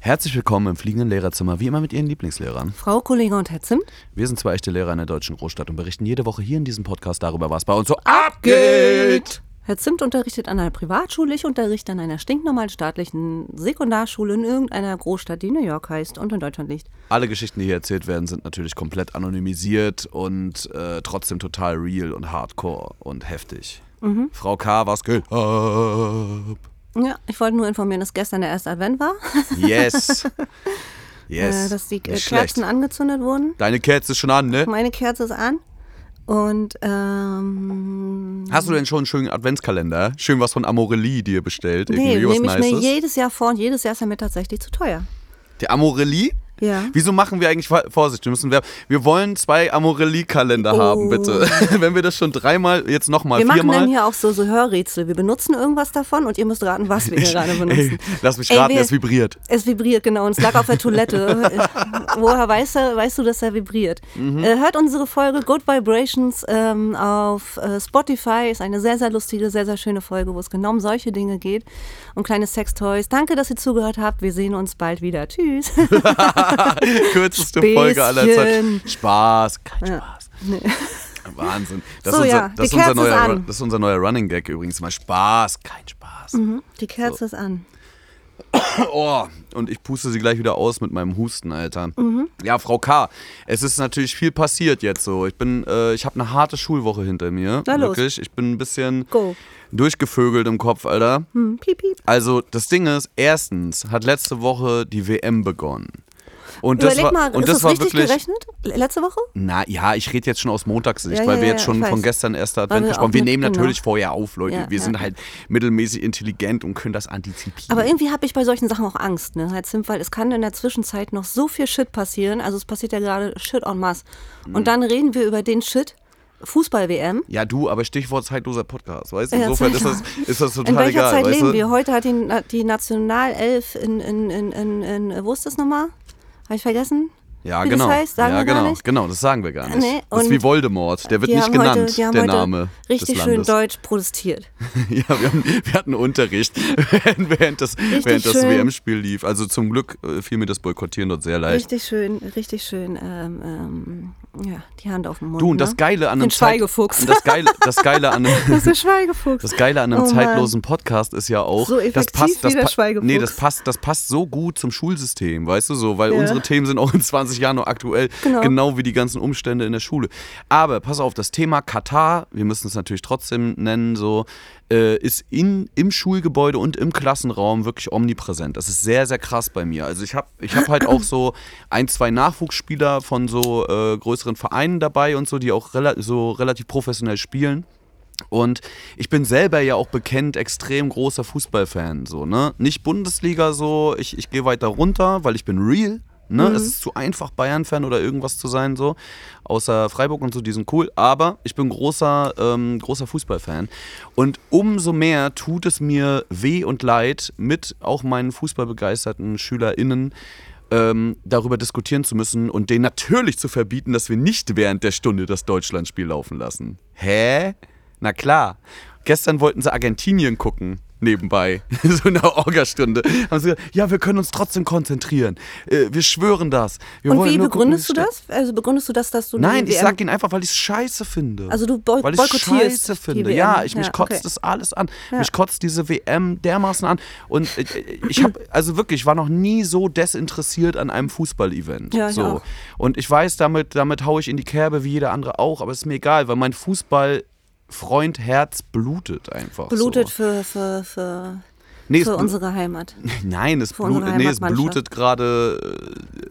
Herzlich willkommen im fliegenden Lehrerzimmer, wie immer mit Ihren Lieblingslehrern. Frau Kollege und Herr Zimt. Wir sind zwei echte Lehrer in der deutschen Großstadt und berichten jede Woche hier in diesem Podcast darüber, was bei uns so abgeht. Herr Zimt unterrichtet an einer Privatschule, ich unterrichte an einer stinknormalen staatlichen Sekundarschule in irgendeiner Großstadt, die New York heißt und in Deutschland liegt. Alle Geschichten, die hier erzählt werden, sind natürlich komplett anonymisiert und äh, trotzdem total real und hardcore und heftig. Mhm. Frau K., was geht ab? Ja, ich wollte nur informieren, dass gestern der erste Advent war. Yes. Yes. Äh, dass die. Kerzen angezündet wurden. Deine Kerze ist schon an, ne? Meine Kerze ist an. Und ähm, Hast du denn schon einen schönen Adventskalender? Schön was von Amorelie dir bestellt? nee, nehme ich mir Nices? jedes Jahr vor und jedes Jahr ist er mir tatsächlich zu teuer. Der Amorelie? Ja. Wieso machen wir eigentlich Vorsicht? Wir müssen wir, wir wollen zwei Amorelie-Kalender Oh. haben, bitte. Wenn wir das schon dreimal, jetzt nochmal Wir machen viermal. dann hier auch so, so Hörrätsel. Wir benutzen irgendwas davon und ihr müsst raten, was wir gerade benutzen. Ey, lass mich Ey, raten, wir- es vibriert. Es vibriert, genau. Und es lag auf der Toilette. Woher weißt du, weißt du, dass er vibriert? Mhm. Äh, hört unsere Folge Good Vibrations ähm, auf äh, Spotify. Ist eine sehr, sehr lustige, sehr, sehr schöne Folge, wo es genau um solche Dinge geht. Und kleine Sextoys. Danke, dass ihr zugehört habt. Wir sehen uns bald wieder. Tschüss. Kürzeste Folge aller Zeiten. Späßchen. Spaß, kein Ja. Spaß. Wahnsinn. Das, So, ist, unser, ja, das, ist unser neuer, an. das ist unser neuer Running Gag übrigens. Mal Spaß, kein Spaß. Die Kerze ist an. Oh, und ich puste sie gleich wieder aus mit meinem Husten, Alter. Mhm. Ja, Frau K., es ist natürlich viel passiert jetzt so. Ich bin, äh, ich habe eine harte Schulwoche hinter mir. Na los. wirklich. Ich bin ein bisschen Go. durchgevögelt im Kopf, Alter. Hm, piep, piep. Also, das Ding ist, erstens hat letzte Woche die WM begonnen. Und das Überleg war, mal, und ist das das war richtig wirklich. gerechnet? Letzte Woche? Na ja, ich rede jetzt schon aus Montagssicht, Ja, weil ja, wir jetzt schon von weiß. gestern erster Weil Advent gesprochen auch Wir nehmen genau. natürlich vorher auf, Leute. Wir sind halt mittelmäßig intelligent und können das antizipieren. Aber irgendwie habe ich bei solchen Sachen auch Angst, ne, Herr Zimt, weil es kann in der Zwischenzeit noch so viel Shit passieren. Also es passiert ja gerade Shit en masse. Mhm. Und dann reden wir über den Shit, Fußball-WM. Ja, du, aber Stichwort zeitloser Podcast, weißt du? Ja, Insofern ist das, ist das total In welcher egal, Zeit weißt leben du? wir? Heute hat die, die Nationalelf in, in, in, in, wo ist das nochmal? Habe ich vergessen? Ja, wie genau. das heißt? Sagen ja, wir gar genau, nicht? genau, das sagen wir gar nicht. Nee, das ist wie Voldemort, der wird nicht genannt, heute, der heute Name richtig schön deutsch protestiert. Ja, wir, haben, wir hatten Unterricht, während, das, während das. WM-Spiel lief. Also zum Glück äh, fiel mir das Boykottieren dort sehr leicht. Richtig schön, richtig schön, ähm, ähm, ja, die Hand auf den Mund. Du, und ne? das Geile an Den einem Zeit- Schweigefuchs. das Geile, das Geile an einem, Das ist der Schweigefuchs. Das Geile an einem Oh zeitlosen Podcast ist ja auch, So das passt, das wie der Schweigefuchs. nee, das passt, das passt so gut zum Schulsystem, weißt du so, weil Ja. unsere Themen sind auch in 20 Jahren noch aktuell, Genau. genau wie die ganzen Umstände in der Schule. Aber pass auf, das Thema Katar, wir müssen es natürlich trotzdem nennen, so äh, ist in, im Schulgebäude und im Klassenraum wirklich omnipräsent. Das ist sehr, sehr krass bei mir. Also ich habe ich hab halt auch so ein, zwei Nachwuchsspieler von so äh, größeren Vereinen dabei und so, die auch rela so relativ professionell spielen. Und ich bin selber ja auch bekennt extrem großer Fußballfan, so, ne? Nicht Bundesliga so, ich, ich gehe weiter runter, weil ich bin real, ne? Es ist zu einfach, Bayern-Fan oder irgendwas zu sein, so. Außer Freiburg und so, die sind cool. Aber ich bin großer, ähm, großer Fußballfan. Und umso mehr tut es mir weh und leid, mit auch meinen fußballbegeisterten SchülerInnen ähm, darüber diskutieren zu müssen und denen natürlich zu verbieten, dass wir nicht während der Stunde das Deutschlandspiel laufen lassen. Hä? Na klar. Gestern wollten sie Argentinien gucken. Nebenbei, so in der Orgastunde. Haben sie gesagt, ja, wir können uns trotzdem konzentrieren. Äh, wir schwören das. Wir Und wie nur gucken, begründest du das? Also begründest du das, dass du Nein, ich sag ihnen einfach, weil ich es scheiße finde. Also du boy- weil ich boykottierst scheiße finde. Ja, ich mich Ja, kotzt okay. das alles an. Ja. Mich kotzt diese WM dermaßen an. Und äh, ich habe, also wirklich, ich war noch nie so desinteressiert an einem Fußball-Event. Ja, ich so. Und ich weiß, damit, damit haue ich in die Kerbe wie jeder andere auch, aber es ist mir egal, weil mein Fußball-Freund-Herz blutet einfach. blutet So. für, für, für, Nee, für blu- unsere Heimat. Nein, es, blut, nee, es blutet gerade,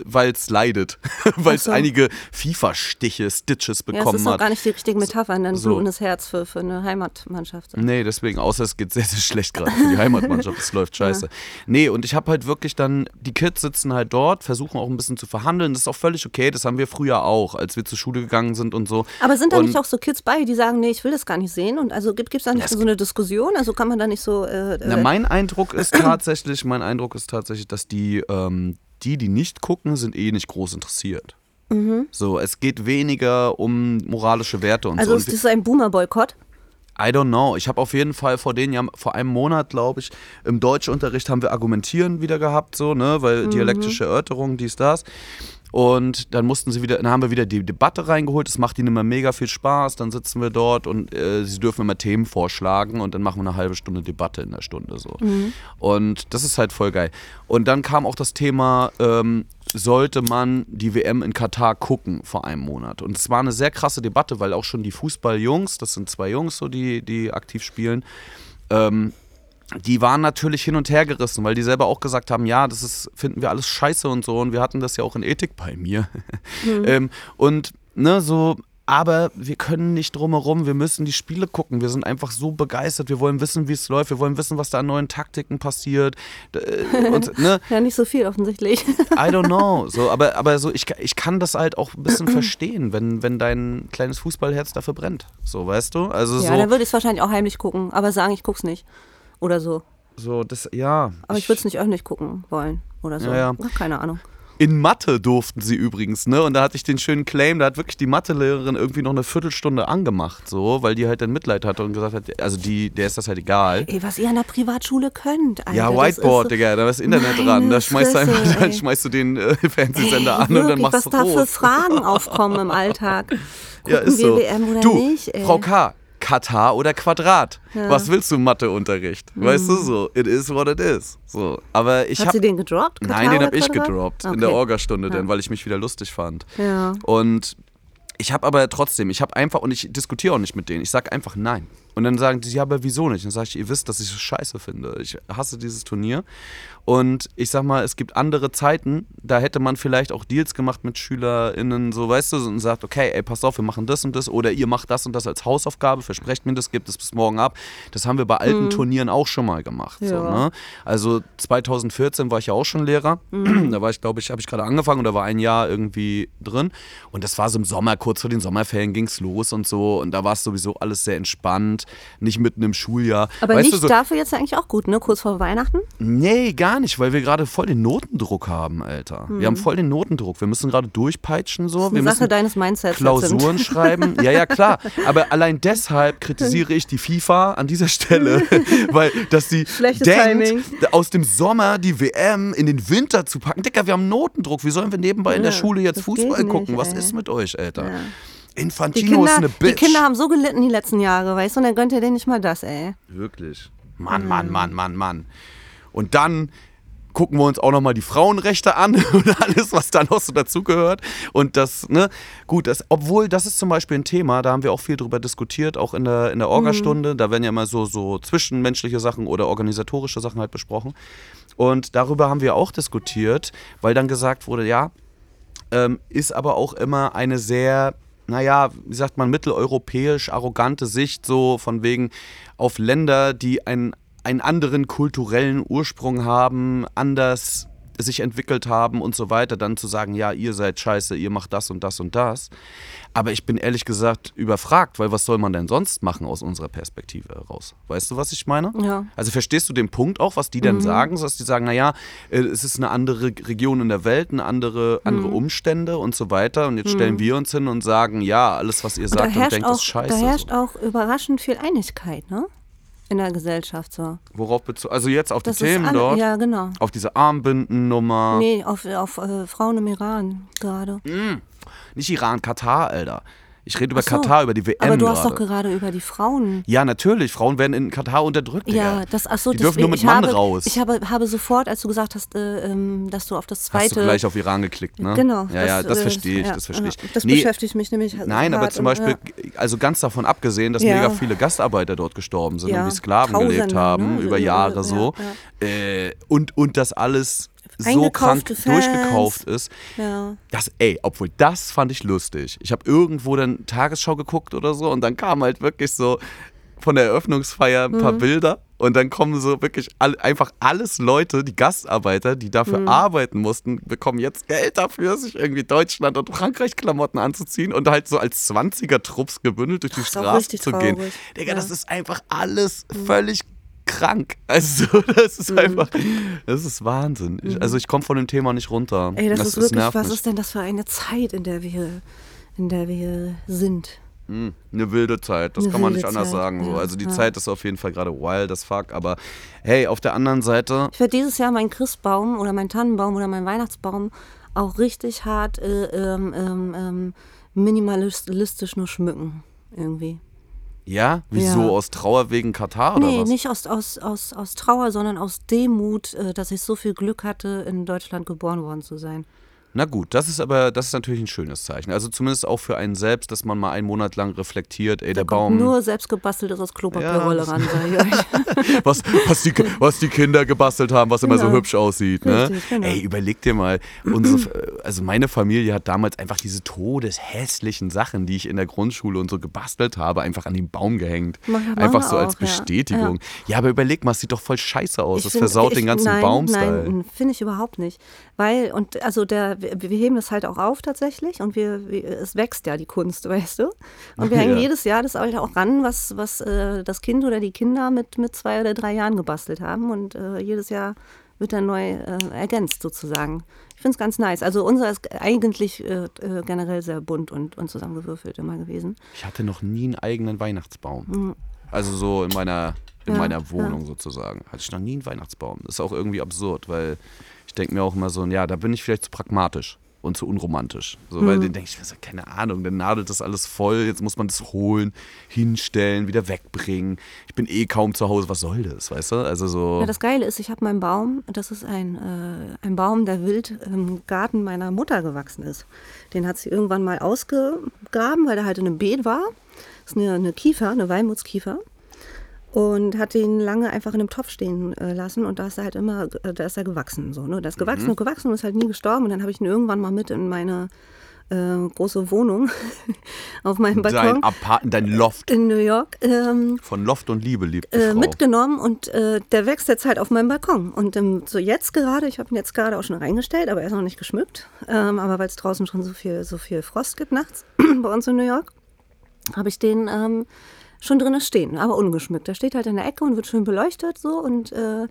weil es leidet. weil es so. einige FIFA-Stiche, Stitches Ja, es bekommen ist doch hat. gar nicht die richtige Metapher, ein So. blutendes Herz für, für eine Heimatmannschaft. Nee, deswegen, außer es geht sehr, sehr schlecht gerade für die Heimatmannschaft. Es läuft scheiße. Nee, und ich habe halt wirklich dann, die Kids sitzen halt dort, versuchen auch ein bisschen zu verhandeln. Das ist auch völlig okay, das haben wir früher auch, als wir zur Schule gegangen sind und so. Aber sind da und nicht auch so Kids bei, die sagen, nee, ich will das gar nicht sehen? Und also gibt es da nicht so eine Diskussion? Also kann man da nicht so. Äh, Na, äh, mein Eindruck ist tatsächlich, mein Eindruck ist tatsächlich, dass die, ähm, die, die nicht gucken, sind eh nicht groß interessiert. So, es geht weniger um moralische Werte und Also so. ist Und das ein Boomer-Boykott? I don't know. Ich habe auf jeden Fall vor den Jahren, vor einem Monat, glaube ich, im Deutschunterricht haben wir Argumentieren wieder gehabt, so, ne, weil dialektische Erörterungen, dies, das. Und dann mussten sie wieder, dann haben wir wieder die Debatte reingeholt. Das macht ihnen immer mega viel Spaß. Dann sitzen wir dort und äh, sie dürfen immer Themen vorschlagen und dann machen wir eine halbe Stunde Debatte in der Stunde so. Und das ist halt voll geil. Und dann kam auch das Thema, ähm, sollte man die WM in Katar gucken vor einem Monat. Und es war eine sehr krasse Debatte, weil auch schon die Fußballjungs, das sind zwei Jungs so, die, die aktiv spielen, ähm, die waren natürlich hin und her gerissen, weil die selber auch gesagt haben, ja, das ist, finden wir alles scheiße und so. Und wir hatten das ja auch in Ethik bei mir. ähm, und ne, so, aber wir können nicht drumherum, wir müssen die Spiele gucken. Wir sind einfach so begeistert, wir wollen wissen, wie es läuft, wir wollen wissen, was da an neuen Taktiken passiert. Äh, Und, ne, Ja, nicht so viel offensichtlich. I don't know. So, aber, aber so, ich, ich kann das halt auch ein bisschen verstehen, wenn, wenn dein kleines Fußballherz dafür brennt. So, weißt du? Also Ja, so, dann würde ich es wahrscheinlich auch heimlich gucken, aber sagen, ich guck's nicht. Oder so. so, das, ja. Aber ich würde es nicht öffentlich gucken wollen. Oder so. Ja, ja. Ach, keine Ahnung. In Mathe durften sie übrigens, ne? Und da hatte ich den schönen Claim, da hat wirklich die Mathelehrerin irgendwie noch eine Viertelstunde angemacht, so, weil die halt dann Mitleid hatte und gesagt hat, also die, der ist das halt egal. Ey, was ihr an der Privatschule könnt, Alter. Ja, Whiteboard, ist so- Digga, da ist Internet dran. Da schmeißt du einfach, dann schmeißt du den äh, Fernsehsender Ey, an und dann wirklich, machst was du da für. Fragen aufkommen im Alltag. Ja, Gucken ist wir so. WM oder du, nicht, ey. Frau K., Katar oder Quadrat? Was willst du Matheunterricht? Weißt du so, it is what it is. So, aber ich Hat habe sie den gedroppt? Nein, Katar den oder habe ich gedroppt in Okay. der Orgastunde, denn weil ich mich wieder lustig fand. Ja. Und ich habe aber trotzdem, ich habe einfach, und ich diskutiere auch nicht mit denen, ich sage einfach nein. Und dann sagen die, ja, aber wieso nicht? Dann sage ich, ihr wisst, dass ich es scheiße finde. Ich hasse dieses Turnier. Und ich sag mal, es gibt andere Zeiten, da hätte man vielleicht auch Deals gemacht mit SchülerInnen, so weißt du, und sagt, okay, ey, pass auf, wir machen das und das oder ihr macht das und das als Hausaufgabe, versprecht mir das, gibt es bis morgen ab. Das haben wir bei alten Turnieren auch schon mal gemacht. So, Ja. ne? Also 2014 war ich ja auch schon Lehrer. Da war ich, glaube ich, habe ich gerade angefangen und da war ein Jahr irgendwie drin. Und das war so im Sommer, kurz vor den Sommerferien ging es los und so. Und da war es sowieso alles sehr entspannt, nicht mitten im Schuljahr. Aber weißt nicht so, dafür jetzt eigentlich auch gut, ne? Kurz vor Weihnachten? Nee, gar nicht, weil wir gerade voll den Notendruck haben, Alter. Wir haben voll den Notendruck. Wir müssen gerade durchpeitschen so. Wir Eine Sache müssen deines Mindsets. Klausuren schreiben. Ja, ja, klar. Aber allein deshalb kritisiere ich die FIFA an dieser Stelle, weil dass sie Schlechtes denkt, Timing. aus dem Sommer die WM in den Winter zu packen. Dicker, wir haben Notendruck. Wie sollen wir nebenbei in der Ja, Schule jetzt das Fußball nicht, gucken? Was ey. ist mit euch, Alter? Ja. Die Infantino ist Kinder, eine die Bitch. Kinder haben so gelitten die letzten Jahre, weißt du? Und dann gönnt ihr denen nicht mal das, ey. Wirklich. Mann, Mann, Mann, Mann, Mann. Und dann gucken wir uns auch nochmal die Frauenrechte an und alles, was da noch so dazugehört. Und das, ne, gut, das, obwohl das ist zum Beispiel ein Thema, da haben wir auch viel drüber diskutiert, auch in der, in der Orgastunde. Da werden ja immer so, so zwischenmenschliche Sachen oder organisatorische Sachen halt besprochen. Und darüber haben wir auch diskutiert, weil dann gesagt wurde, ja, ähm, ist aber auch immer eine sehr, naja, wie sagt man, mitteleuropäisch arrogante Sicht, so von wegen auf Länder, die ein, einen anderen kulturellen Ursprung haben, anders sich entwickelt haben und so weiter, dann zu sagen, ja, ihr seid scheiße, ihr macht das und das und das. Aber ich bin ehrlich gesagt überfragt, weil was soll man denn sonst machen aus unserer Perspektive heraus? Weißt du, was ich meine? Ja. Also verstehst du den Punkt auch, was die denn sagen? So, dass die sagen, naja, äh, es ist eine andere Region in der Welt, eine andere, andere Umstände und so weiter. Und jetzt stellen wir uns hin und sagen, ja, alles, was ihr sagt und denkt, auch, ist scheiße. da herrscht so. auch überraschend viel Einigkeit, ne? In der Gesellschaft so. Worauf bezogen? Also jetzt auf die Das ist Themen alle, dort, Ja, genau. auf diese Armbindennummer. Nee, auf, auf äh, Frauen im Iran gerade. Nicht Iran, Katar, Alter. Ich rede über so. Katar, über die WM Aber du hast gerade. doch gerade über die Frauen. Ja, natürlich. Frauen werden in Katar unterdrückt. Ja, das, ach so, Die dürfen nur mit Mann habe, raus. Ich habe, habe sofort, als du gesagt hast, äh, ähm, dass du auf das Hast zweite. du gleich auf Iran geklickt, ne? Genau. Ja, ja, das äh, verstehe ich, ja, das verstehe ich. Das Nee, beschäftigt mich nämlich. Nein, aber zum und, Beispiel, also ganz davon abgesehen, dass mega viele Gastarbeiter dort gestorben sind und wie Sklaven gelebt Tausende, haben, ne? über Ja, Jahre ja, so. Äh, und, und das alles so krank Fans. durchgekauft ist. Ja. Das, ey, obwohl das fand ich lustig. Ich habe irgendwo dann Tagesschau geguckt oder so und dann kam halt wirklich so von der Eröffnungsfeier ein Mhm. paar Bilder und dann kommen so wirklich all, einfach alles Leute, die Gastarbeiter, die dafür Mhm. arbeiten mussten, bekommen jetzt Geld dafür, sich irgendwie Deutschland und Frankreich Klamotten anzuziehen und halt so als 20er Trupps gebündelt durch die Straße zu gehen. Digga, Ja. Mhm. das ist einfach alles völlig krank. Also das ist Mhm. einfach, das ist Wahnsinn. Ich, also ich komme von dem Thema nicht runter. Ey, das, ist wirklich, was mich. ist denn das für eine Zeit, in der wir, in der wir sind? Hm, eine wilde Zeit, das Eine kann man nicht anders Zeit, sagen. So. ja, Also die ja. Zeit ist auf jeden Fall gerade wild as fuck, aber hey, auf der anderen Seite, Ich werde dieses Jahr meinen Christbaum oder meinen Tannenbaum oder meinen Weihnachtsbaum auch richtig hart äh, ähm, ähm, ähm, minimalistisch nur schmücken. Irgendwie. Ja, wieso Ja. aus Trauer wegen Katar oder nee, was? nicht aus, aus, aus, aus Trauer, sondern aus Demut, äh, dass ich so viel Glück hatte, in Deutschland geboren worden zu sein. Na gut, das ist aber, das ist natürlich ein schönes Zeichen. Also zumindest auch für einen selbst, dass man mal einen Monat lang reflektiert, ey, der Da kommt Baum, nur selbstgebasteltes aus Klopapierrolle Ja, ran, sag ich euch. was, was, die, was die Kinder gebastelt haben, was immer so Genau. hübsch aussieht. Ne? Richtig, genau. Ey, überleg dir mal, unsere, also meine Familie hat damals einfach diese todeshässlichen Sachen, die ich in der Grundschule und so gebastelt habe, einfach an den Baum gehängt. Mach- einfach so als auch, ja. Bestätigung. Ja. aber überleg mal, es sieht doch voll scheiße aus. Das find- versaut ich- den ganzen nein, Baumstyle. Nein, finde ich überhaupt nicht. Weil, und also der, wir, wir heben das halt auch auf tatsächlich und wir, wir, es wächst ja die Kunst, weißt du? Und wir hängen Ja. jedes Jahr das halt auch ran, was, was äh, das Kind oder die Kinder mit, mit zwei oder drei Jahren gebastelt haben. Und äh, jedes Jahr wird dann neu äh, ergänzt sozusagen. Ich finde es ganz nice. Also unser ist eigentlich äh, äh, generell sehr bunt und, und zusammengewürfelt immer gewesen. Ich hatte noch nie einen eigenen Weihnachtsbaum. Also so in meiner, in Mhm. Ja, meiner Wohnung sozusagen. Hatte ich noch nie einen Weihnachtsbaum. Das ist auch irgendwie absurd, weil ich denke mir auch immer so, ja, da bin ich vielleicht zu pragmatisch und zu unromantisch. So, Mhm. Weil dann denke ich mir so, keine Ahnung, dann nadelt das alles voll, jetzt muss man das holen, hinstellen, wieder wegbringen. Ich bin eh kaum zu Hause, was soll das, weißt du? Also so. Ja, das Geile ist, ich habe meinen Baum, das ist ein, äh, ein Baum, der wild im Garten meiner Mutter gewachsen ist. Den hat sie irgendwann mal ausgegraben, weil der halt in einem Beet war. Das ist eine, eine Kiefer, eine Walmutskiefer. Und hat ihn lange einfach in einem Topf stehen äh, lassen und da ist er halt immer, äh, da ist er gewachsen. So, ne? Der ist gewachsen und gewachsen und ist halt nie gestorben. Und dann habe ich ihn irgendwann mal mit in meine äh, große Wohnung auf meinem dein Balkon Apart dein Loft. in New York ähm, Von Loft und Liebe liebt äh, Frau. mitgenommen und äh, der wächst jetzt halt auf meinem Balkon. Und ähm, so jetzt gerade, ich habe ihn jetzt gerade auch schon reingestellt, aber er ist noch nicht geschmückt. Ähm, aber weil es draußen schon so viel, so viel Frost gibt nachts bei uns in New York, habe ich den ähm, schon drinnen stehen, aber ungeschmückt. Der steht halt in der Ecke und wird schön beleuchtet so und äh,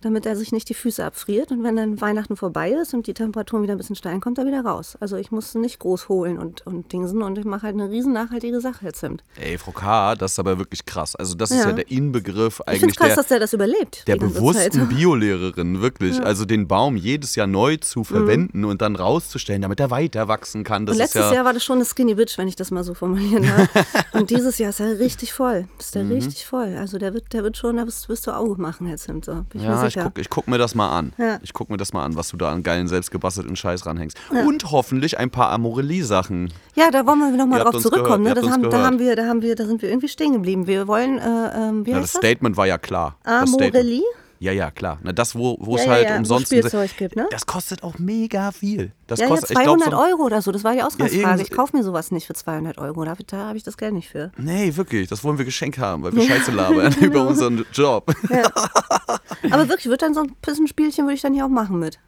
damit er sich nicht die Füße abfriert. Und wenn dann Weihnachten vorbei ist und die Temperaturen wieder ein bisschen steigen, kommt er wieder raus. Also ich muss nicht groß holen und, und dingsen und ich mache halt eine riesen nachhaltige Sache jetzt. Zimt. Ey, Frau K., das ist aber wirklich krass. Also das ist Ja. ja der Inbegriff Ich finde eigentlich krass, der, dass der das überlebt. der bewussten. Biolehrerin, wirklich. Also den Baum jedes Jahr neu zu verwenden und dann rauszustellen, damit er weiter wachsen kann. Das Und letztes ja, Jahr war das schon eine Skinny Bitch, wenn ich das mal so formulieren darf. Und dieses Jahr ist er richtig voll. Ist Mhm. der richtig voll. Also der wird, der wird schon, da wirst, wirst du Auge machen, Herr Zimt. So. Bin ich ja, mir ich sicher. guck, ich guck mir das mal an. Ja. Ich guck mir das mal an, was du da an geilen, selbstgebastelten Scheiß ranhängst. Und hoffentlich ein paar Amorelie-Sachen. ja, da wollen wir nochmal drauf zurückkommen. Ne? Das haben, da, haben wir, da, haben wir, da sind wir irgendwie stehen geblieben. Wir wollen, äh, ähm, wie Ja, heißt das das? Statement war ja klar. Amorelie? Ja, ja, klar. Na, das, wo wo es Ja, ja, halt ja, umsonst Spielzeug gibt, ne? Das kostet auch mega viel. Das Ja, ja, kostet, glaub, 200 so, Euro oder so. Das war die Ausgangsfrage. ich kaufe mir sowas nicht für 200 Euro. Da, da habe ich das Geld nicht für. Nee, wirklich. Das wollen wir geschenkt haben, weil wir Scheiße labern über unseren Job. Aber wirklich, wird dann so ein bisschen Spielchen würde ich dann hier auch machen mit.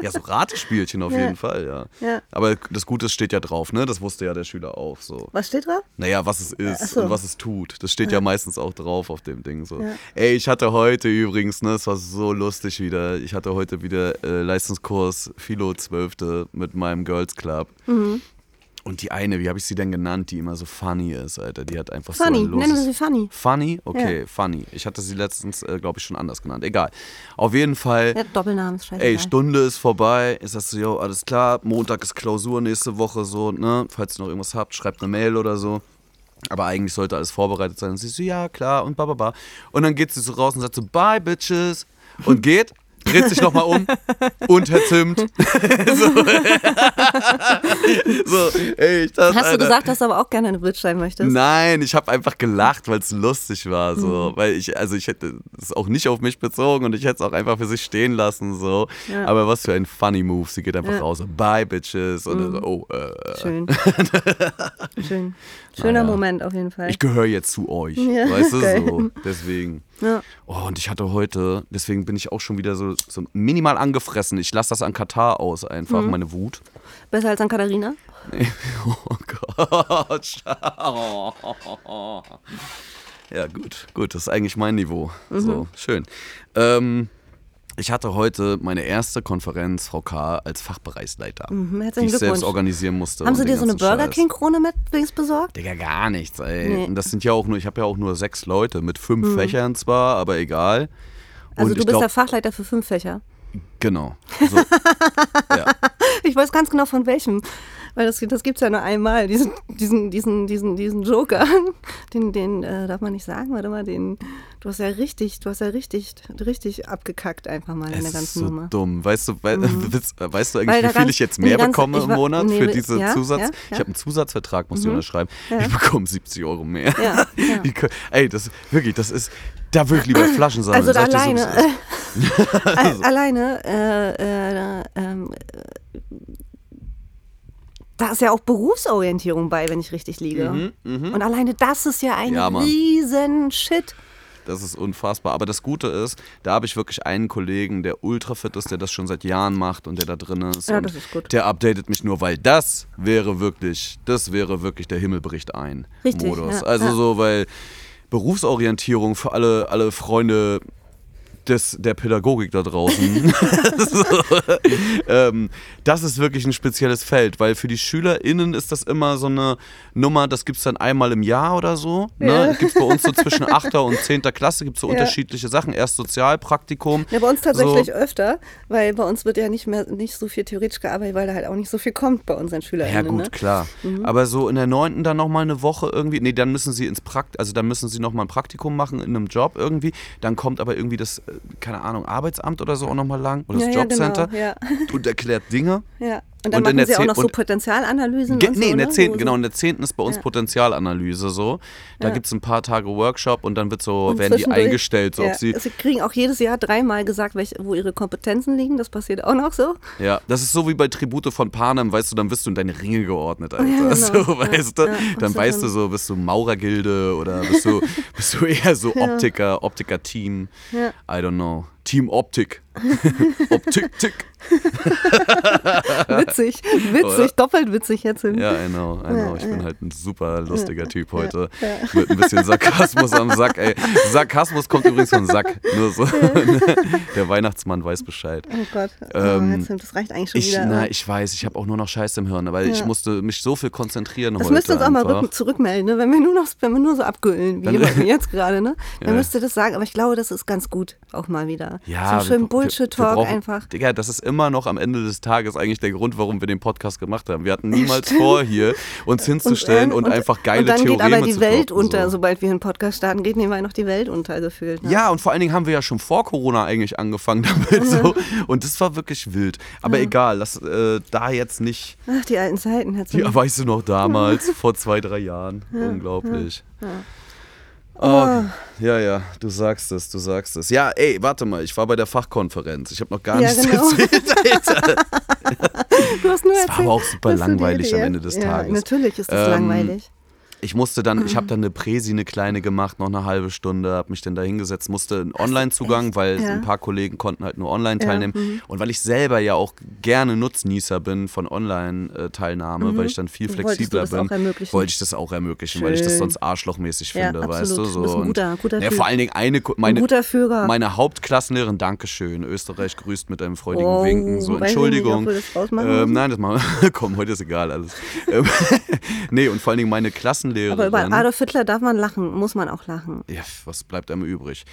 Ja, so Ratespielchen auf Ja. jeden Fall, ja. Ja. Aber das Gute steht ja drauf, ne? Das wusste ja der Schüler auch so. Was steht drauf? Naja, was es ist so. und was es tut. Das steht ja, meistens auch drauf auf dem Ding. So. Ey, ich hatte heute übrigens, ne, es war so lustig wieder. Ich hatte heute wieder äh, Leistungskurs Philo 12. mit meinem Girls Club. Mhm. Und die eine, wie habe ich sie denn genannt, die immer so funny ist, Alter. Die hat einfach Funny. so ein Nennen wir sie Funny. Funny? Okay, funny. Ich hatte sie letztens, äh, glaube ich, schon anders genannt. Egal. Auf jeden Fall. Ja, Doppelname ist scheiße. Ey, Stunde ist vorbei. Ich sag so, jo, alles klar. Montag ist Klausur nächste Woche, so, ne? Falls ihr noch irgendwas habt, schreibt eine Mail oder so. Aber eigentlich sollte alles vorbereitet sein. Und sie so, ja, klar, und bababa. Und dann geht sie so raus und sagt so, bye, Bitches. Und geht, dreht sich nochmal um und Herr Zimt. so. so, ey, ich dachte, Hast du Alter, gesagt, dass du aber auch gerne eine Bridge sein möchtest? Nein, ich habe einfach gelacht, weil es lustig war, Mhm. so, weil ich, also ich hätte es auch nicht auf mich bezogen und ich hätte es auch einfach für sich stehen lassen, so. Ja. Aber was für ein funny Move, sie geht einfach Ja. raus, bye bitches und dann so, oh, äh, Schön. Schön. Schöner Naja. Moment auf jeden Fall. ich gehöre jetzt zu euch, Ja, weißt du, geil. so, deswegen. Ja. Oh, und ich hatte heute, deswegen bin ich auch schon wieder so, so minimal angefressen. Ich lasse das an Katar aus einfach, Mhm. meine Wut. Besser als an Katharina? Oh Gott. Ja, gut, gut, das ist eigentlich mein Niveau. So, schön. Ähm, ich hatte heute meine erste Konferenz, Frau K., als Fachbereichsleiter, Mhm, die ich selbst organisieren musste. Haben Sie dir so eine Burger Scheiß. King Krone mit Dings besorgt? Digga, gar nichts, ey. Nee. Und das sind ja auch nur, ich habe ja auch nur sechs Leute mit fünf Fächern zwar, aber egal. Also und du bist glaub, der Fachleiter für fünf Fächer. Genau. So. ja. Ich weiß ganz genau von welchem. Weil das, das gibt es ja nur einmal, diesen, diesen, diesen, diesen, diesen Joker. Den, den äh, darf man nicht sagen, warte mal, den. Du hast ja richtig, du hast ja richtig, richtig abgekackt einfach mal in Es der ist ganzen so Nummer. Mhm. dumm. Weißt du, wei weißt, weißt du eigentlich, wie viel ich jetzt mehr ganze- bekomme ich im Monat nee, für we- diese ja, Zusatz? ja, Ich ja. habe einen Zusatzvertrag, musst du unterschreiben. Ich bekomme 70 Euro mehr. Kö- Ey, das wirklich, das ist, da würde ich lieber Flaschen sammeln. Also ich so, alleine, wie es ist. äh, al- alleine, äh, äh, ähm, äh, da ist ja auch Berufsorientierung bei, wenn ich richtig liege. Und alleine das ist ja ein Mhm, Ja, riesen Shit. Das ist unfassbar. Aber das Gute ist, da habe ich wirklich einen Kollegen, der ultra fit ist, der das schon seit Jahren macht und der da drin ist. Ja, das ist gut. Der updatet mich nur, weil das wäre wirklich, das wäre wirklich der Himmel bricht ein Richtig, Modus. ja, also ja. so, weil Berufsorientierung für alle, alle Freunde des, der Pädagogik da draußen. so, ähm, das ist wirklich ein spezielles Feld, weil für die SchülerInnen ist das immer so eine Nummer, das gibt es dann einmal im Jahr oder so. Ne? Ja. Gibt es bei uns so zwischen 8. und 10. Klasse gibt es so Ja. unterschiedliche Sachen. Erst Sozialpraktikum. Ja, bei uns tatsächlich So. öfter, weil bei uns wird ja nicht mehr nicht so viel theoretisch gearbeitet, weil da halt auch nicht so viel kommt bei unseren SchülerInnen. Ja gut, ne? klar. Aber so in der neunten dann nochmal eine Woche irgendwie, nee, dann müssen sie ins Prakt, also dann müssen sie nochmal ein Praktikum machen in einem Job irgendwie. Dann kommt aber irgendwie das, äh, keine Ahnung, Arbeitsamt oder so auch nochmal lang oder das ja, Jobcenter Genau, ja, und erklärt Dinge. ja. Und dann Und machen sie auch noch so Potenzialanalysen. Ge nee, so, in der ne? 10. Wo genau, in der 10. ist bei uns Ja. Potenzialanalyse so. Da Ja. gibt es ein paar Tage Workshop und dann wird so, Und werden die eingestellt, so ja, ob sie. sie kriegen auch jedes Jahr dreimal gesagt, welche, wo ihre Kompetenzen liegen. Das passiert auch noch so. Ja, das ist so wie bei Tribute von Panem, weißt du, dann wirst du in deine Ringe geordnet, Alter. Genau. So, weißt du? Dann weißt du so, bist du Maurergilde oder bist du, bist du eher so Optiker, Optiker-Team. I don't know. Team Optik. Optik, tick. Witzig, witzig, Oder? doppelt witzig jetzt. hin. Ja, I know, I know. Ich bin halt ein super lustiger Typ heute. Mit ein bisschen Sarkasmus am Sack, ey. Sarkasmus kommt übrigens von Sack. Nur so. Der Weihnachtsmann weiß Bescheid. Oh Gott, Ähm, oh, jetzt, das reicht eigentlich schon Ich, wieder. na, ich weiß, ich habe auch nur noch Scheiße im Hirn, weil ich Ja. musste mich so viel konzentrieren das heute. müsst ihr uns auch mal einfach. rücken, zurückmelden, ne? wenn wir nur noch, wenn wir nur so abgüllen, wie Dann- jetzt gerade, ne? Dann Ja. müsst ihr das sagen. Aber ich glaube, das ist ganz gut, auch mal wieder. Ja, so schön Bullshit-Talk einfach. Digga, das ist immer noch am Ende des Tages eigentlich der Grund, warum wir den Podcast gemacht haben. Wir hatten niemals vor, hier uns hinzustellen und, ähm, einfach geile Und dann Theoreme geht aber die zu Welt droppen, unter. so. Sobald wir einen Podcast starten, geht nebenbei noch die Welt unter, gefühlt. Ne? Ja, und vor allen Dingen haben wir ja schon vor Corona eigentlich angefangen damit. So. Und das war wirklich wild. Aber egal, lass äh, da jetzt nicht. Ach, die alten Zeiten. Die, ja. weißt du noch damals, vor zwei, drei Jahren. Unglaublich. Ja. Oh, ja, ja, du sagst es, du sagst es. Ja, ey, warte mal, ich war bei der Fachkonferenz. Ich habe noch gar Ja, nichts genau. erzählt, Alter. Du hast nur Das war erzählt, aber auch super langweilig am Ende des ja, Tages. Natürlich ist das Ähm, langweilig. Ich musste dann, ich habe dann eine Präsi, eine kleine gemacht, noch eine halbe Stunde, habe mich dann da hingesetzt, musste einen Online-Zugang, weil Ja. ein paar Kollegen konnten halt nur online Ja, teilnehmen. mhm. Und weil ich selber ja auch gerne Nutznießer bin von Online-Teilnahme, weil ich dann viel Mhm. Flexibler bin, wollte ich das auch ermöglichen, weil ich das Schön. sonst arschlochmäßig Ja, finde, weißt du? absolut. So. Du ein guter- guter ja, vor allen Dingen eine, meine, Ein guter Führer. meine Hauptklassenlehrerin, Dankeschön, Österreich grüßt mit einem freudigen Oh, Winken, so nicht, Entschuldigung. wir das ähm, nein, das machen wir. Komm, heute ist egal alles. Ähm, nee, und vor allen Dingen meine Klassenlehrerin. Aber über Adolf Hitler darf man lachen, muss man auch lachen. Ja, was bleibt einem übrig?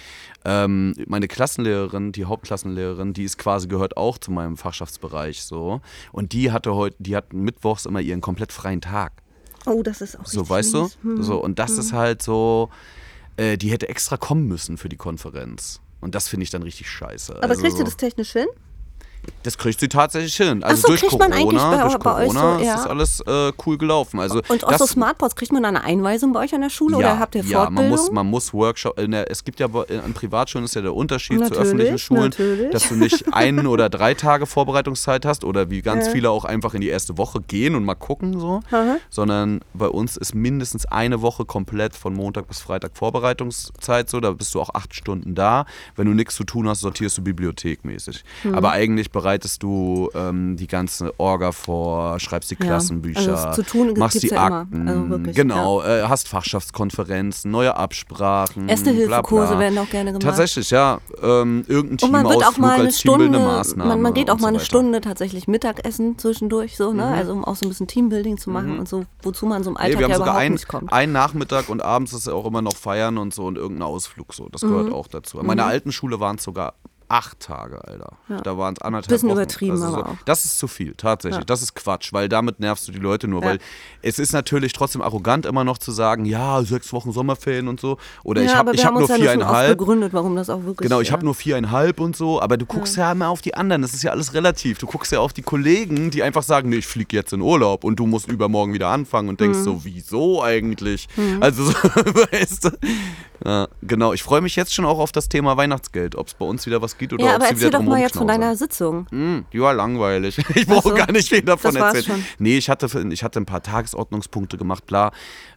Ähm, meine Klassenlehrerin, die Hauptklassenlehrerin, die ist quasi gehört auch zu meinem Fachschaftsbereich so. Und die hatte heute, die hat mittwochs immer ihren komplett freien Tag. Oh, das ist auch So, weißt du? Hm. So, und das ist halt so, äh, die hätte extra kommen müssen für die Konferenz. Und das finde ich dann richtig scheiße. Aber also, kriegst du das technisch hin? Das kriegt sie tatsächlich hin. Also so, durch kriegt man eigentlich Corona, bei- durch Corona so, ist ja. das alles äh, cool gelaufen. Also Und auch das, so Smartboards, kriegt man da eine Einweisung bei euch an der Schule ja, oder habt ihr ja, man muss, man muss Workshop, der, es gibt ja an Privatschulen ist ja der Unterschied zu Natürlich, öffentlichen Schulen, natürlich. dass du nicht ein oder drei Tage Vorbereitungszeit hast oder wie ganz Ja. viele auch einfach in die erste Woche gehen und mal gucken so, Aha. sondern bei uns ist mindestens eine Woche komplett von Montag bis Freitag Vorbereitungszeit so, da bist du auch acht Stunden da. Wenn du nichts zu tun hast, sortierst du bibliothekmäßig. Hm. Aber eigentlich bereitest du ähm, die ganze Orga vor, schreibst die Klassenbücher, also zu tun machst die ja immer. Akten, Also wirklich, genau, äh, hast Fachschaftskonferenzen, neue Absprachen, Erste Hilfekurse werden auch gerne gemacht. Tatsächlich, ja. Ähm, irgendein Und man wird auch mal eine Stunde, man, man geht auch mal so eine weiter. Stunde tatsächlich Mittagessen zwischendurch, so, ne? Also um auch so ein bisschen Teambuilding zu machen und so, wozu man so im Nee, Alltag wir haben ja sogar überhaupt einen, nicht kommt. einen Nachmittag und abends ist ja auch immer noch feiern und so und irgendein Ausflug so. Das Mhm. gehört auch dazu. An meiner alten Schule waren es sogar acht Tage, Alter. Da waren es anderthalb Bisschen Wochen. übertrieben Also so, aber auch. Das ist zu viel, tatsächlich. Ja. Das ist Quatsch, weil damit nervst du die Leute nur. Ja. Weil es ist natürlich trotzdem arrogant, immer noch zu sagen, ja, sechs Wochen Sommerferien und so. Oder ja, ich habe ich hab nur uns ja viereinhalb. begründet, warum das auch wirklich Genau, ich habe nur viereinhalb und so, aber du guckst ja. immer auf die anderen. Das ist ja alles relativ. Du guckst ja auf die Kollegen, die einfach sagen, nee, ich fliege jetzt in Urlaub und du musst übermorgen wieder anfangen und Mhm. denkst so, wieso eigentlich? Also, so, weißt du? Ja, genau, ich freue mich jetzt schon auch auf das Thema Weihnachtsgeld, ob es bei uns wieder was gibt oder Ja, ob aber sie erzähl wieder doch drum mal jetzt von deiner Sitzung. Hm, die war langweilig. Ich brauche so. gar nicht viel davon erzählen. schon. Nee, ich hatte, ich hatte ein paar Tagesordnungspunkte gemacht, bla.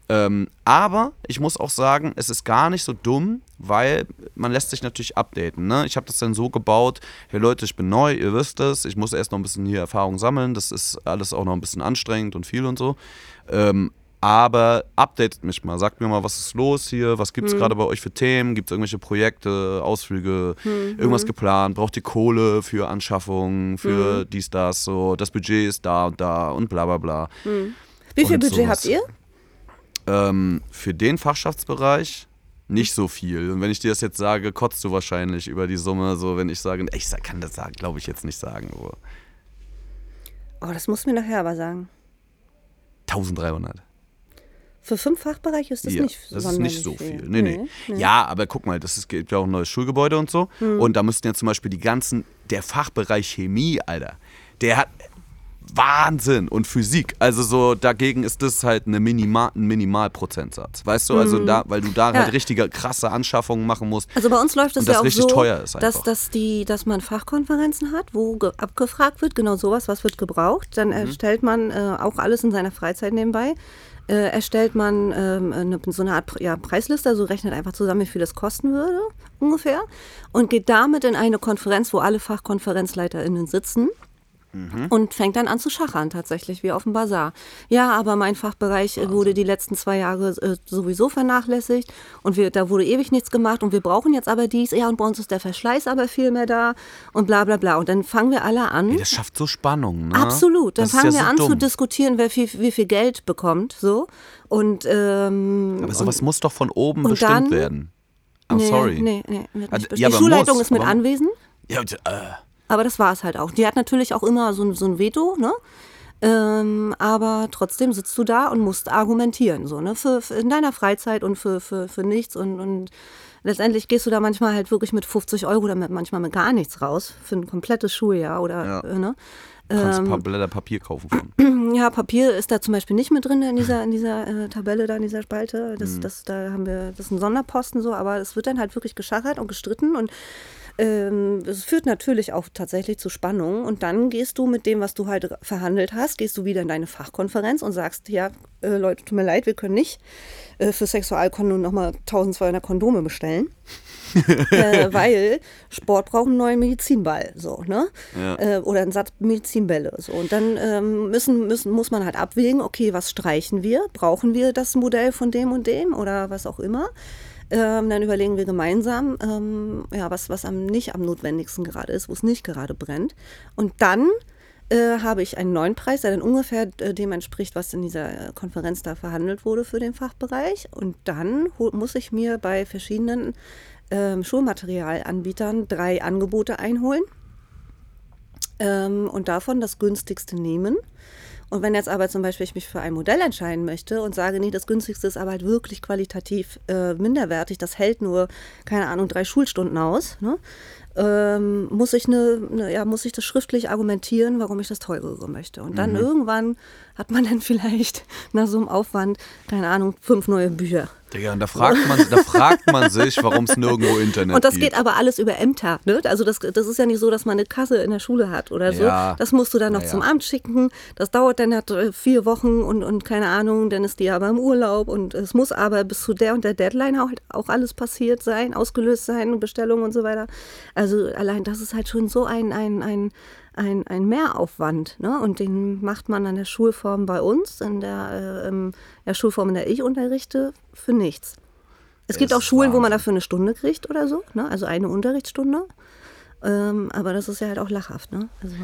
Ähm, aber ich muss auch sagen, es ist gar nicht so dumm, weil man lässt sich natürlich updaten. Ne? Ich habe das dann so gebaut, hey Leute, ich bin neu, ihr wisst es, ich muss erst noch ein bisschen hier Erfahrung sammeln, das ist alles auch noch ein bisschen anstrengend und viel und so. Ähm, aber updatet mich mal, sagt mir mal, was ist los hier, was gibt es Hm. gerade bei euch für Themen, gibt es irgendwelche Projekte, Ausflüge, Hm, irgendwas geplant, braucht ihr Kohle für Anschaffungen, für Hm. dies, das, so, das Budget ist da und da und bla bla bla. Wie viel Und Budget sowas. habt ihr? Ähm, für den Fachschaftsbereich nicht so viel. Und wenn ich dir das jetzt sage, kotzt du wahrscheinlich über die Summe, so wenn ich sage, ich kann das sagen, glaube ich jetzt nicht sagen, so Oh, das musst du mir nachher aber sagen. 1300. Für fünf Fachbereiche ist das ja, nicht das ist nicht so viel. Nee, nee. nee. Hm. Ja, aber guck mal, das ist, gibt ja auch ein neues Schulgebäude und so. Und da müssten ja zum Beispiel die ganzen, der Fachbereich Chemie, Alter, der hat Wahnsinn und Physik. Also so dagegen ist das halt eine Minimal, ein Minimalprozentsatz. Weißt du, also da, weil du da Hm. Ja. halt richtige krasse Anschaffungen machen musst. Also bei uns läuft Und das ja auch richtig so, teuer ist dass, einfach. dass, die, dass man Fachkonferenzen hat, wo ge- abgefragt wird, genau sowas, was wird gebraucht. Dann Mhm. erstellt man äh, auch alles in seiner Freizeit nebenbei. Äh, erstellt man ähm, eine, so eine Art ja, Preisliste, also rechnet einfach zusammen, wie viel das kosten würde, ungefähr. Und geht damit in eine Konferenz, wo alle FachkonferenzleiterInnen sitzen. Mhm. Und fängt dann an zu schachern, tatsächlich, wie auf dem Bazar. Ja, aber mein Fachbereich äh, wurde die letzten zwei Jahre äh, sowieso vernachlässigt und wir, da wurde ewig nichts gemacht und wir brauchen jetzt aber dies. Ja, und bei uns ist der Verschleiß aber viel mehr da und bla bla bla. Und dann fangen wir alle an. Ey, das schafft so Spannung, ne? Absolut. Dann Das fangen ja wir so an zu dumm. diskutieren, wer viel, wie viel Geld bekommt. So. Und, ähm, Aber sowas muss doch von oben und bestimmt dann- werden. I'm nee, sorry. Nee, nee, Also, ja, die Schulleitung muss, ist mit anwesend. Ja, und, äh, Aber das war es halt auch. Die hat natürlich auch immer so, ein- so ein Veto, ne? Ähm, aber trotzdem sitzt du da und musst argumentieren, so, ne? Für, für in deiner Freizeit und für, für, für nichts. Und, und letztendlich gehst du da manchmal halt wirklich mit 50 Euro oder mit, manchmal mit gar nichts raus für ein komplettes Schuljahr oder, Ja. äh, ne? kannst ein paar Blätter Papier kaufen von. Ja, Papier ist da zum Beispiel nicht mit drin in dieser, in dieser äh, Tabelle, da in dieser Spalte. Das, Mhm. das, da haben wir, das ist ein Sonderposten so, aber es wird dann halt wirklich geschachert und gestritten und ähm, es führt natürlich auch tatsächlich zu Spannungen und dann gehst du mit dem, was du halt verhandelt hast, gehst du wieder in deine Fachkonferenz und sagst, ja, äh, Leute, tut mir leid, wir können nicht äh, für Sexualkondom nochmal 1200 Kondome bestellen. äh, weil Sport braucht einen neuen Medizinball, so, ne? Ja. Äh, oder einen Satz Medizinbälle. So. Und dann ähm, müssen, müssen, muss man halt abwägen, okay, was streichen wir? Brauchen wir das Modell von dem und dem oder was auch immer? Ähm, dann überlegen wir gemeinsam, ähm, ja, was, was am nicht am notwendigsten gerade ist, wo es nicht gerade brennt. Und dann äh, habe ich einen neuen Preis, der dann ungefähr äh, dem entspricht, was in dieser Konferenz da verhandelt wurde für den Fachbereich. Und dann muss ich mir bei verschiedenen ähm, Schulmaterialanbietern drei Angebote einholen ähm, und davon das günstigste nehmen. Und wenn jetzt aber zum Beispiel ich mich für ein Modell entscheiden möchte und sage, nee, das günstigste ist aber halt wirklich qualitativ äh, minderwertig, das hält nur, keine Ahnung, drei Schulstunden aus, ne? ähm, muss, ich ne, ne, ja, muss ich das schriftlich argumentieren, warum ich das teurere möchte. Und dann irgendwann hat man dann vielleicht nach so einem Aufwand, keine Ahnung, fünf neue Bücher. Digga, und da fragt man, da fragt man sich, warum es nirgendwo Internet Und das gibt. geht aber alles über Ämter. Ne? Also das, das ist ja nicht so, dass man eine Kasse in der Schule hat oder so. Ja. Das musst du dann noch Ja, ja. zum Amt schicken. Das dauert dann halt äh, vier Wochen und, und keine Ahnung, dann ist die aber im Urlaub und es muss aber bis zu der und der Deadline auch, auch alles passiert sein, ausgelöst sein, Bestellungen und so weiter. Also allein das ist halt schon so ein, ein, ein ein, ein Mehraufwand. Ne? Und den macht man an der Schulform bei uns, in der, äh, der Schulform, in der ich unterrichte, für nichts. Es gibt auch Schulen, wo man dafür eine Stunde kriegt oder so, ne? also eine Unterrichtsstunde. Ähm, aber das ist ja halt auch lachhaft. Ne? Also,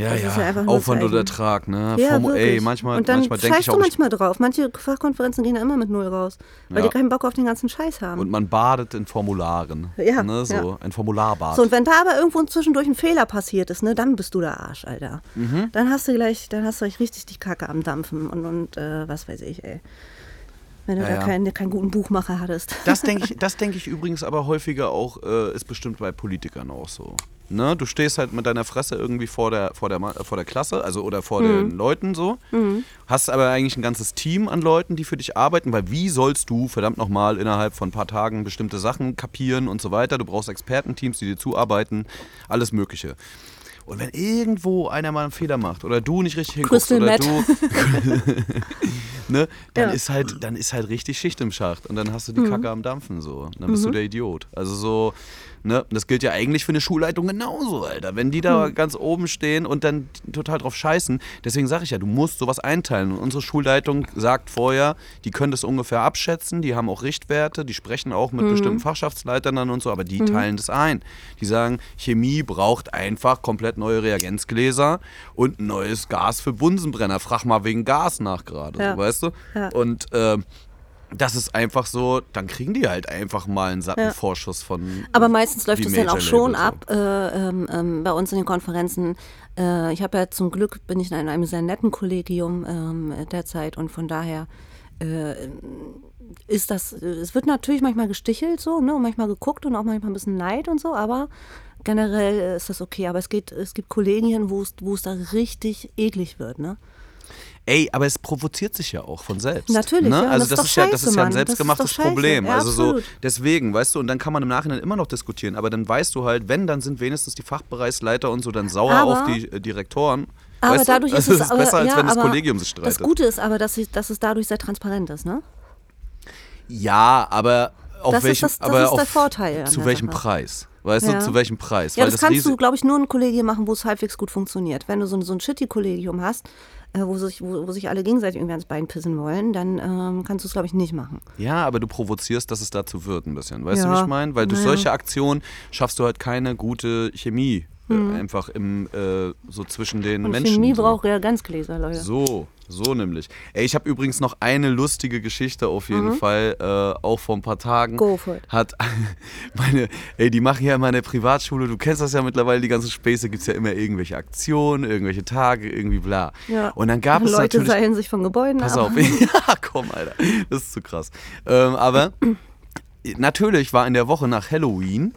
Ja, Das ja, ist ja nur Aufwand oder Ertrag, ne? ja, Formu- ey, manchmal, Und dann manchmal denke ich scheißt auch, du manchmal drauf. Manche Fachkonferenzen gehen ja immer mit Null raus, weil Ja. die keinen Bock auf den ganzen Scheiß haben. und man badet in Formularen. Ja, ne? So, ja. ein Formularbad. So, und wenn da aber irgendwo zwischendurch ein Fehler passiert ist, ne, dann bist du der Arsch, Alter. Mhm. Dann hast du gleich, dann hast du gleich richtig die Kacke am Dampfen und, und äh, was weiß ich, ey. Wenn du Ja, da ja. Keinen, keinen guten Buchmacher hattest. Das denke ich, das denk ich übrigens aber häufiger auch, äh, ist bestimmt bei Politikern auch so. Ne? Du stehst halt mit deiner Fresse irgendwie vor der, vor der, äh, vor der Klasse, also oder vor den Leuten so. Hast aber eigentlich ein ganzes Team an Leuten, die für dich arbeiten, weil wie sollst du verdammt nochmal innerhalb von ein paar Tagen bestimmte Sachen kapieren und so weiter? Du brauchst Expertenteams, die dir zuarbeiten, alles Mögliche. Und wenn irgendwo einer mal einen Fehler macht oder du nicht richtig hinguckst Crystal oder Meth. du ne, dann Ja. ist halt, dann ist halt richtig Schicht im Schacht und dann hast du die Mhm. Kacke am Dampfen so. Dann bist du der Idiot. Also so, ne, das gilt ja eigentlich für eine Schulleitung genauso, Alter. Wenn die da Mhm. ganz oben stehen und dann total drauf scheißen, deswegen sage ich ja, du musst sowas einteilen. Und unsere Schulleitung sagt vorher, die können das ungefähr abschätzen, die haben auch Richtwerte, die sprechen auch Mhm. mit bestimmten Fachschaftsleitern dann und so, aber die teilen das ein. Die sagen, Chemie braucht einfach komplett neue Reagenzgläser und neues Gas für Bunsenbrenner. Frag mal wegen Gas nach gerade, Ja. so, weißt du? Ja. Und ähm, das ist einfach so, dann kriegen die halt einfach mal einen satten Ja. Vorschuss von. Aber meistens läuft es dann auch schon ab äh, ähm, ähm, bei uns in den Konferenzen. Äh, ich habe ja zum Glück, bin ich in einem sehr netten Kollegium ähm, derzeit und von daher äh, ist das, es wird natürlich manchmal gestichelt so, ne, und manchmal geguckt und auch manchmal ein bisschen Neid und so, aber generell ist das okay. Aber es geht, es gibt Kollegien, wo es, wo es da richtig eklig wird, ne? Ey, aber es provoziert sich ja auch von selbst. Natürlich, ne? ja, Also das das, ist ist doch ja, das scheiße, ist ja ein. Das ist selbstgemachtes scheiße. Problem. Ja, also so deswegen, weißt du, und dann kann man im Nachhinein immer noch diskutieren, aber dann weißt du halt, wenn, dann sind wenigstens die Fachbereichsleiter und so dann sauer Aber- auf die äh, Direktoren. Aber weißt du? dadurch also ist es es aber, besser, als wenn das Kollegium sich streitet. Das Gute ist aber, dass, ich, dass es dadurch sehr transparent ist, ne? Ja, aber auf Das ist welchem, das- das aber ist der auf, Vorteil zu welchem Sache. Preis? Weißt Ja. du, zu welchem Preis? Ja, Weil das, kannst Risi- du, glaube ich, nur in Kollegium machen, wo es halbwegs gut funktioniert. Wenn du so, ein- so ein Shitty-Kollegium hast, äh, wo, sich, wo, wo sich alle gegenseitig irgendwie ans Bein pissen wollen, dann ähm, kannst du es, glaube ich, nicht machen. Ja, aber du provozierst, dass es dazu wird ein bisschen. Weißt du, Ja. wie ich meine? Weil durch Naja. solche Aktionen schaffst du halt keine gute Chemie. Äh, einfach im, äh, so zwischen den Und Menschen. Chemie so. braucht Reagenzgläser, Leute. So, so nämlich. Ey, ich habe übrigens noch eine lustige Geschichte auf jeden Mhm. Fall, äh, auch vor ein paar Tagen. Go for it. Hat meine, ey, die machen ja immer in der Privatschule, du kennst das ja mittlerweile, die ganzen Späße, gibt es ja immer irgendwelche Aktionen, irgendwelche Tage, irgendwie bla. Ja. Und dann gab es Leute seilen sich von Gebäuden Pass ab. auf, ja, komm, Alter. Das ist zu krass. Ähm, aber natürlich war in der Woche nach Halloween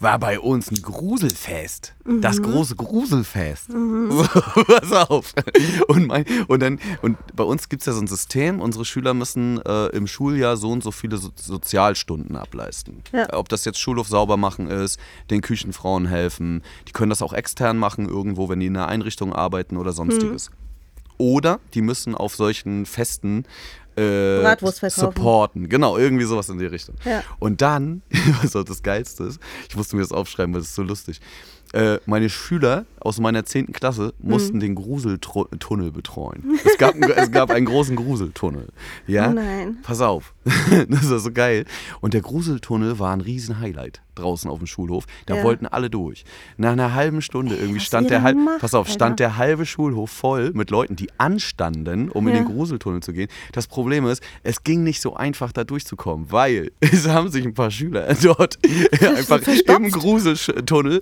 war bei uns ein Gruselfest. Das große Gruselfest. Pass auf. Und, mein, und, dann, und bei uns gibt es ja so ein System, unsere Schüler müssen äh, im Schuljahr so und so viele so Sozialstunden ableisten. Ja. Ob das jetzt Schulhof sauber machen ist, den Küchenfrauen helfen. Die können das auch extern machen, irgendwo, wenn die in einer Einrichtung arbeiten oder sonstiges. Oder die müssen auf solchen Festen äh, Bratwurst verkaufen. supporten. Genau, irgendwie sowas in die Richtung. Ja. Und dann, was auch das Geilste ist, ich musste mir das aufschreiben, weil das ist so lustig. Äh, meine Schüler aus meiner 10. Klasse mussten Mhm. den Gruseltunnel betreuen. Es gab, einen- es gab einen großen Gruseltunnel. Ja? Oh nein. Pass auf. das war so geil. Und der Gruseltunnel war ein riesen Highlight draußen auf dem Schulhof. Da Ja. wollten alle durch. Nach einer halben Stunde irgendwie was stand der halb, macht, pass auf, Alter. stand der halbe Schulhof voll mit Leuten, die anstanden, um in Ja. den Gruseltunnel zu gehen. Das Problem ist, es ging nicht so einfach da durchzukommen, weil es haben sich ein paar Schüler dort einfach im Gruseltunnel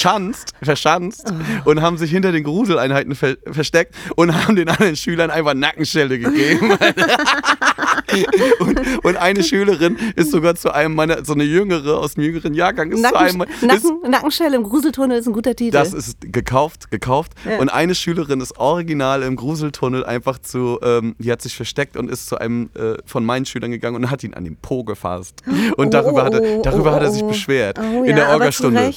verschanzt, verschanzt Oh. und haben sich hinter den Gruseleinheiten ver versteckt und haben den anderen Schülern einfach Nackenschelle gegeben. und, und eine Schülerin ist sogar zu einem meiner, so eine jüngere aus dem jüngeren Jahrgang, ist zu einem, Nacken, ist, Nacken, Nackenschelle im Gruseltunnel ist ein guter Titel. das ist gekauft, gekauft. Ja. Und eine Schülerin ist original im Gruseltunnel einfach zu, ähm, die hat sich versteckt und ist zu einem äh, von meinen Schülern gegangen und hat ihn an den Po gefasst. Und Oh, darüber, hat er, oh, darüber oh, hat er sich oh. beschwert Oh, in ja, der Orgastunde.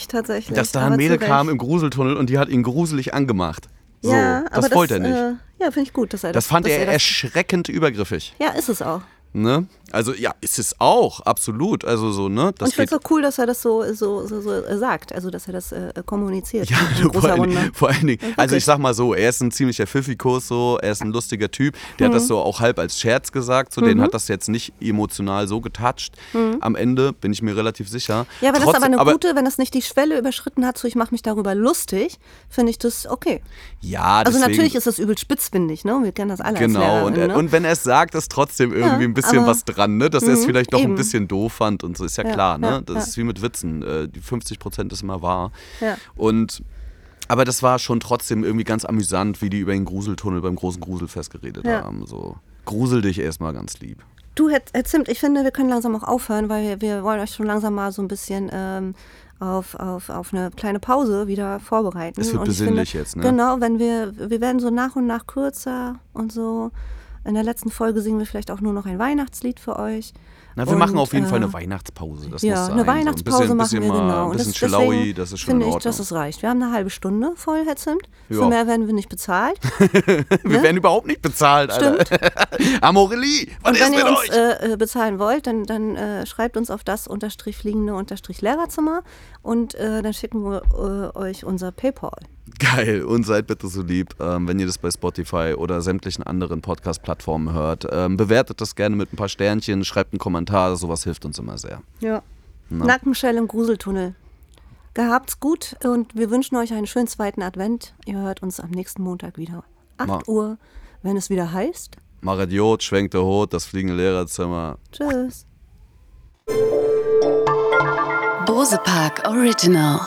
Dass da ein Mädel kam im Gruseltunnel und die hat ihn gruselig angemacht. So, ja, aber das wollte er nicht. Äh, ja, finde ich gut, dass er das das fand er das, erschreckend übergriffig. Ja, ist es auch. Ne? Also ja, ist es auch, absolut. Also so, ne? Das und ich finde es auch cool, dass er das so, so, so, so äh, sagt, also dass er das äh, kommuniziert. Ja, vor allen, vor allen, Dingen, also ich sag mal so, er ist ein ziemlicher Pfiffikus, so, er ist ein lustiger Typ, der mhm. hat das so auch halb als Scherz gesagt, so, mhm. den hat das jetzt nicht emotional so getoucht. Mhm. Am Ende bin ich mir relativ sicher. Ja, aber Trotz, das ist aber eine aber, gute, wenn das nicht die Schwelle überschritten hat, so ich mache mich darüber lustig, finde ich das okay. Ja, Also deswegen, natürlich ist das übel spitzfindig, ne? Wir kennen das alle Genau, und, ne? und wenn er es sagt, ist trotzdem irgendwie ja, ein bisschen was dran, ne? Dass er es mhm, vielleicht doch eben. ein bisschen doof fand und so, ist ja, ja klar, ne? Ja, das ist wie mit Witzen. Äh, die 50 Prozent ist immer wahr. Und aber das war schon trotzdem irgendwie ganz amüsant, wie die über den Gruseltunnel beim großen Gruselfest geredet haben. So. Grusel dich erstmal ganz lieb. Du, Herr, Herr, Zimt, ich finde, wir können langsam auch aufhören, weil wir, wir wollen euch schon langsam mal so ein bisschen ähm, auf, auf, auf eine kleine Pause wieder vorbereiten. Es wird besinnlich finde, jetzt, ne? Genau, wenn wir, wir werden so nach und nach kürzer und so. In der letzten Folge singen wir vielleicht auch nur noch ein Weihnachtslied für euch. Na, wir und, machen auf jeden äh, Fall eine Weihnachtspause. Das ja, muss sein. eine Weihnachtspause so ein bisschen, machen wir genau. Ein bisschen Chillaui, das ist schon finde in Ordnung. ich, dass es reicht. Wir haben eine halbe Stunde voll, Herr Zimt. Ja. Für mehr werden wir nicht bezahlt. wir ne? werden überhaupt nicht bezahlt, Alter. Stimmt. Amorelie, was und ist wenn mit ihr uns euch? Äh, bezahlen wollt, dann, dann äh, schreibt uns auf das unterstrich fliegende unterstrich Lehrerzimmer und äh, dann schicken wir äh, euch unser Paypal. Geil. Und seid bitte so lieb, ähm, wenn ihr das bei Spotify oder sämtlichen anderen Podcast-Plattformen hört. Ähm, bewertet das gerne mit ein paar Sternchen, schreibt einen Kommentar, sowas hilft uns immer sehr. Ja. Na? Nackenschell im Gruseltunnel. Gehabt's gut und wir wünschen euch einen schönen zweiten Advent. Ihr hört uns am nächsten Montag wieder. 8 Ma Uhr, wenn es wieder heißt. Maradiot, schwenkt der Hut, das fliegende Lehrerzimmer. Tschüss. Bose Park Original.